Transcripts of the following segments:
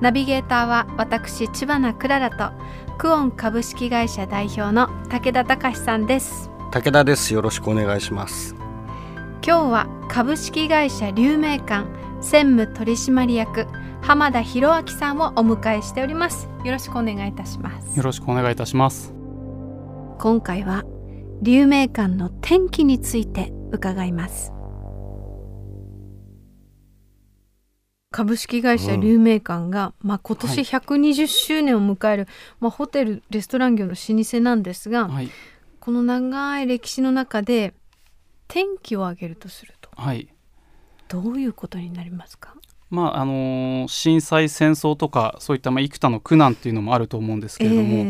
ナビゲーターは私千葉なクララとクオン株式会社代表の武田隆さんです。武田です。よろしくお願いします。今日は株式会社流明館専務取締役浜田博明さんをお迎えしております。よろしくお願いいたします。よろしくお願いいたします。今回は流明館の天気について伺います株式会社流明館が、まあ、今年120周年を迎える、まあ、ホテルレストラン業の老舗なんですが、はい。この長い歴史の中で天気を挙げるとするとはい。どういうことになりますか？まああのー震災戦争とかそういったまあ幾多の苦難っていうのもあると思うんですけれども、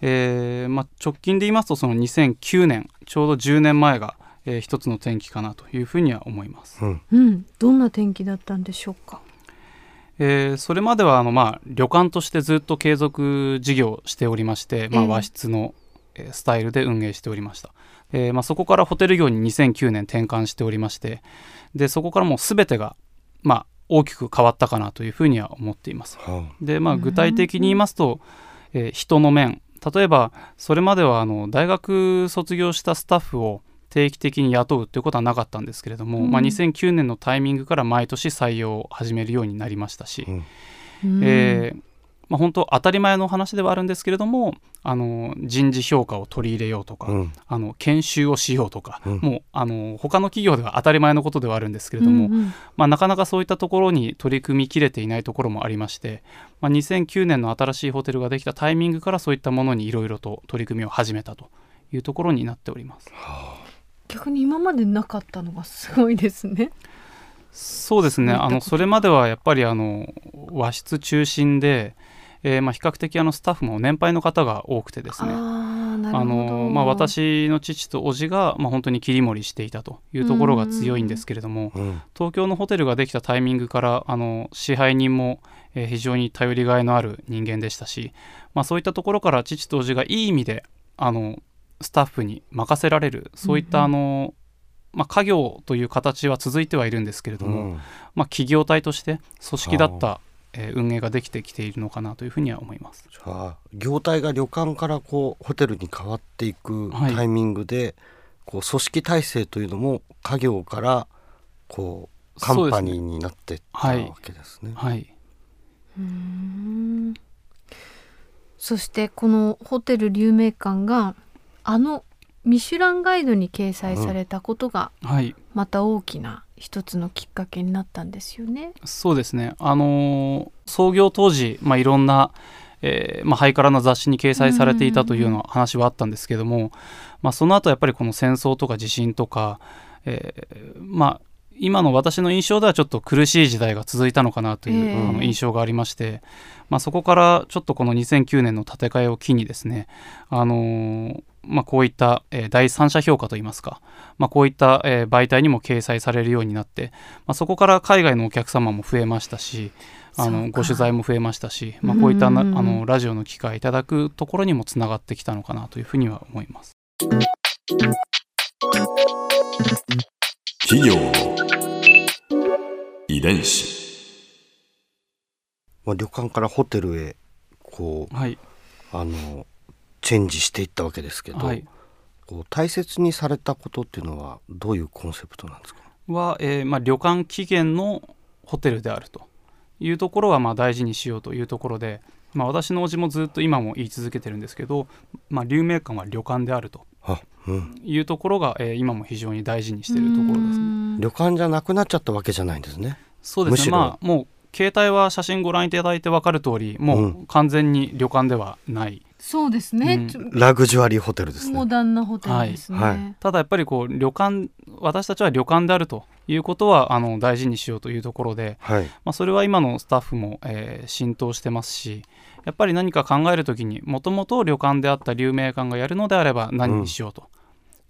えーーまあ、直近で言いますとその2009年ちょうど10年前が、えー一つの転機かなというふうには思います。うん。うん、どんな天気だったんでしょうか？えーそれまではあの、まあ、旅館としてずっと継続事業をしておりまして、まあ、ええ。和室の、えースタイルで運営しておりました、えーまあ、そこからホテル業に2009年転換しておりましてでそこからもう全てが、まあ、大きく変わったかなというふうには思っています。はで、まあ、具体的に言いますと、えー人の面。例えばそれまではあの大学卒業したスタッフを定期的に雇うということはなかったんですけれども、うん。まあ、2009年のタイミングから毎年採用を始めるようになりましたし、うん。うん。えーまあ、本当当たり前の話ではあるんですけれどもあの人事評価を取り入れようとか、うん。あの研修をしようとか、うん。もうあの他の企業では当たり前のことではあるんですけれども、うんうん。まあ、なかなかそういったところに取り組みきれていないところもありまして、まあ、2009年の新しいホテルができたタイミングからそういったものにいろいろと取り組みを始めたというところになっております。逆に今までなかったのがすごいですね。そうですね。あのそれまではやっぱりあの和室中心で、えーまあ、比較的あのスタッフも年配の方が多くてですね。ああなるほど。あのまあ、私の父と叔父が、まあ、本当に切り盛りしていたというところが強いんですけれどもうん。東京のホテルができたタイミングからあの支配人も、えー非常に頼りがいのある人間でしたし、まあ、そういったところから父と叔父がいい意味であのスタッフに任せられるそういった、うんあのまあ、家業という形は続いてはいるんですけれども、うん。まあ、企業体として組織だった、えー運営ができてきているのかなというふうには思います。じゃあ業態が旅館からこうホテルに変わっていくはい。タイミングで、こう組織体制というのも家業からこうカンパニーになっていったはいわけですね。はい。うーん。そしてこのホテル流明館があのミシュランガイドに掲載されたことがはい。また大きな一つのきっかけになったんですよね。そうですね、あのー創業当時、まあ、いろんな、えーまあ、ハイカラな雑誌に掲載されていたというような話はあったんですけども、まあ、その後やっぱりこの戦争とか地震とか、えーまあ、今の私の印象ではちょっと苦しい時代が続いたのかなという、ええ。あの印象がありまして、まあ、そこからちょっとこの2009年の建て替えを機にですね、あのーまあ、こういった、えー第三者評価といいますか、まあ、こういった、えー媒体にも掲載されるようになって、まあ、そこから海外のお客様も増えましたしあのご取材も増えましたし、まあ、こういったあのラジオの機会いただくところにもつながってきたのかなというふうには思います。企業の遺伝子。まあ、旅館からホテルへこうはい、あのチェンジしていったわけですけど、はい。こう大切にされたことっていうのはどういうコンセプトなんですか？は、えーまあ、旅館起源のホテルであるというところはまあ大事にしようというところで、まあ、私の叔父もずっと今も言い続けてるんですけど、まあ、流明館は旅館であるとあ、うん、いうところが、えー今も非常に大事にしているところですね。旅館じゃなくなっちゃったわけじゃないんですね。そうですね。まあもう携帯は写真ご覧いただいて分かる通りもうう完全に旅館ではないそうですね、うん。ラグジュアリーホテルですね。モダンなホテルですね、はい。はい。ただやっぱりこう旅館私たちは旅館であるということはあの大事にしようというところで、はい。まあ、それは今のスタッフも、えー浸透してますしやっぱり何か考えるときにもともと旅館であった流明館がやるのであれば何にしようと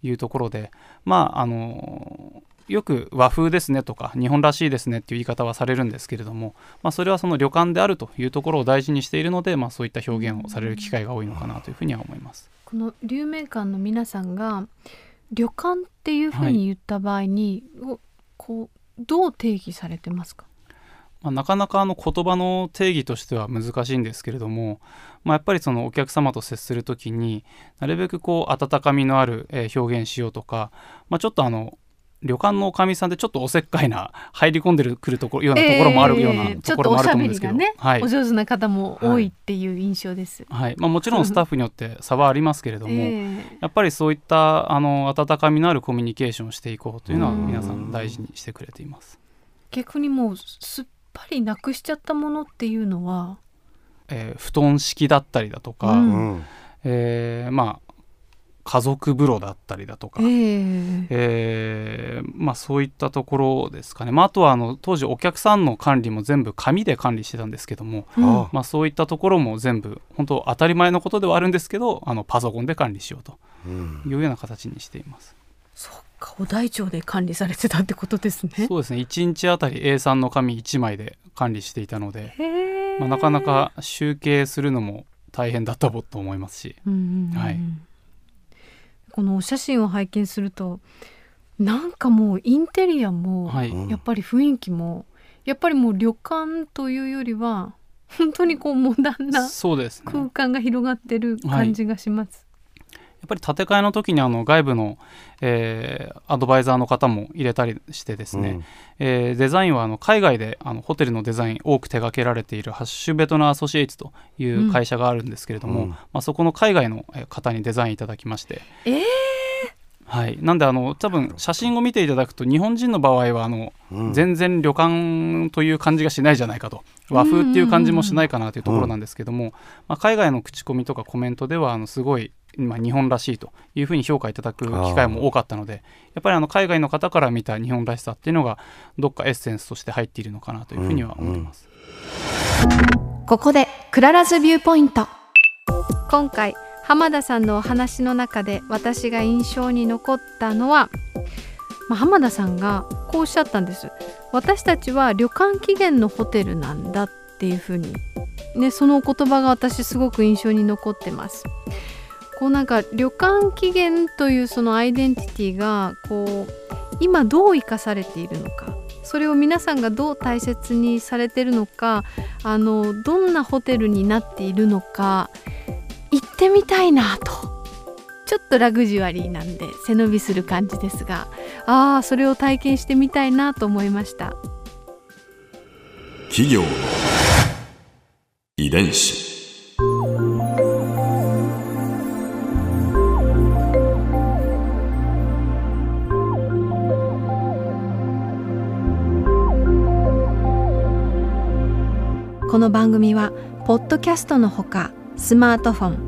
いうところで、まああのよく和風ですねとか日本らしいですねっていう言い方はされるんですけれども、まあ、それはその旅館であるというところを大事にしているので、まあ、そういった表現をされる機会が多いのかなというふうには思います。この流明館の皆さんが旅館っていうふうに言った場合に、おこうどう定義されてますか？まあ、なかなかあの言葉の定義としては難しいんですけれども、まあ、やっぱりそのお客様と接する時になるべくこう温かみのあるえー表現しようとか、まあ、ちょっとあの旅館のおかみさんでちょっとおせっかいな 入り込んでるくるところようなところもあるようなところもあっとおしゃると思うんですけど、べりがね、はい。お上手な方も多いっていう印象です。はい。まあ、もちろん スタッフによって差はありますけれども、えやっぱりそういったあの温かみのあるコミュニケーションをしていこうというのはうん。皆さん大事にしてくれています。ー逆にもうすっぱりなくしちゃったものっていうのは、えー布団敷きだったりだとか、うん。うん。えーまあ家族風呂だったりだとか、えーえーまあ、そういったところですかね、まあ、あとはあの当時お客さんの管理も全部紙で管理してたんですけども、うん。あまあ、そういったところも全部本当当たり前のことではあるんですけどあのパソコンで管理しようとうん。いうような形にしています。そっかお台帳で管理されてたってことですね。そうですね。1日あたり A3 の紙1枚で管理していたので、まあ、なかなか集計するのも大変だったと思いますし、うんうんうん。はいこのお写真を拝見するとなんかもうインテリアも、やっぱり雰囲気もやっぱりもう旅館というよりは本当にこうモダンな空間が広がってる感じがします。やっぱり建て替えの時にあの外部の、えーアドバイザーの方も入れたりしてですね、えーデザインはあの海外であのホテルのデザイン多く手掛けられているハッシュベトナーアソシエイツという会社があるんですけれども、うん。まあ、そこの海外のえー方にデザインいただきまして、えーはい、なんであの多分写真を見ていただくと日本人の場合はあの、うん。全然旅館という感じがしないじゃないかと。和風っていう感じもしないかなというところなんですけども、まあ、海外の口コミとかコメントではあのすごい、まあ、日本らしいというふうに評価いただく機会も多かったのでやっぱりあの海外の方から見た日本らしさっていうのがどっかエッセンスとして入っているのかなというふうには思ってます。ここで Clara's Viewpoint。今回浜田さんのお話の中で私が印象に残ったのは、まあ、浜田さんがこうおっしゃったんです。私たちは旅館起源のホテルなんだっていうふうに、ね、そのお言葉が私すごく印象に残ってます。こうなんか旅館起源というそのアイデンティティがこう今どう生かされているのかそれを皆さんがどう大切にされてるのかあのどんなホテルになっているのかってみたいなと。ちょっとラグジュアリーなんで背伸びする感じですが。ああそれを体験してみたいなと思いました。企業の遺伝子。この番組はポッドキャストのほかスマートフォン